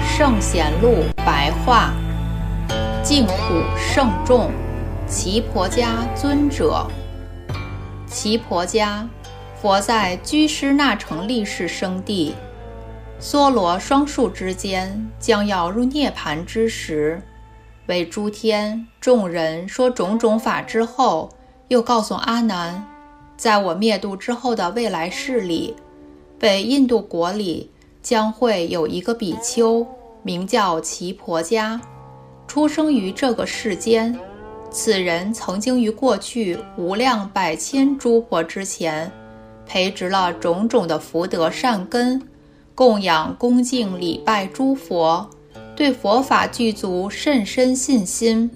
圣贤录白话，净土圣众，奇婆家尊者。奇婆家，佛在居师那城立世生地，梭罗双树之间，将要入涅盘之时，为诸天众人说种种法之后，又告诉阿难，在我灭度之后的未来世里，北印度国里。将会有一个比丘，名叫奇婆家，出生于这个世间。此人曾经于过去无量百千诸佛之前，培植了种种的福德善根，供养恭敬礼拜诸佛，对佛法具足甚深信心，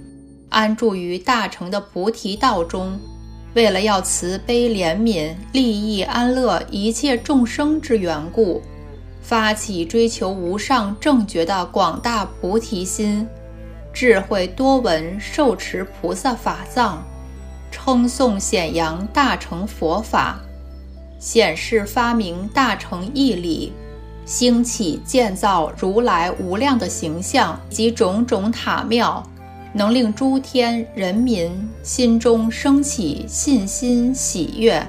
安住于大乘的菩提道中。为了要慈悲怜悯、利益安乐一切众生之缘故。发起追求无上正觉的广大菩提心，智慧多闻受持菩萨法藏，称颂显扬大乘佛法，显示发明大乘义理，兴起建造如来无量的形象及种种塔庙，能令诸天人民心中升起信心喜悦。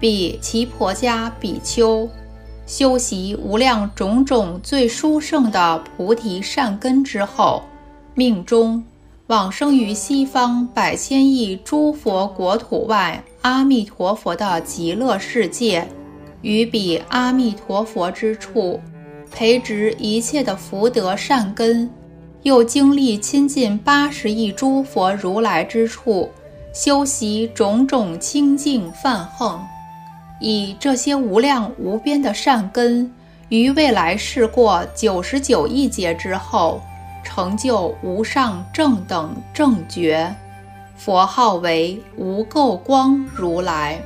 比其婆家比丘。修习无量种种最殊胜的菩提善根之后，命中往生于西方百千亿诸佛国土外阿弥陀佛的极乐世界，于彼阿弥陀佛之处，培植一切的福德善根，又经历亲近八十亿诸佛如来之处，修习种种清净梵行。以这些无量无边的善根，于未来世过九十九亿劫之后，成就无上正等正觉，佛号为无垢光如来，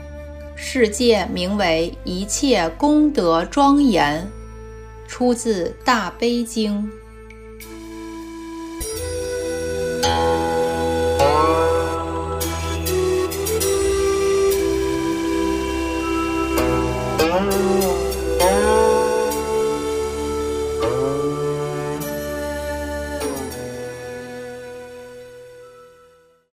世界名为一切功德庄严，出自大悲经。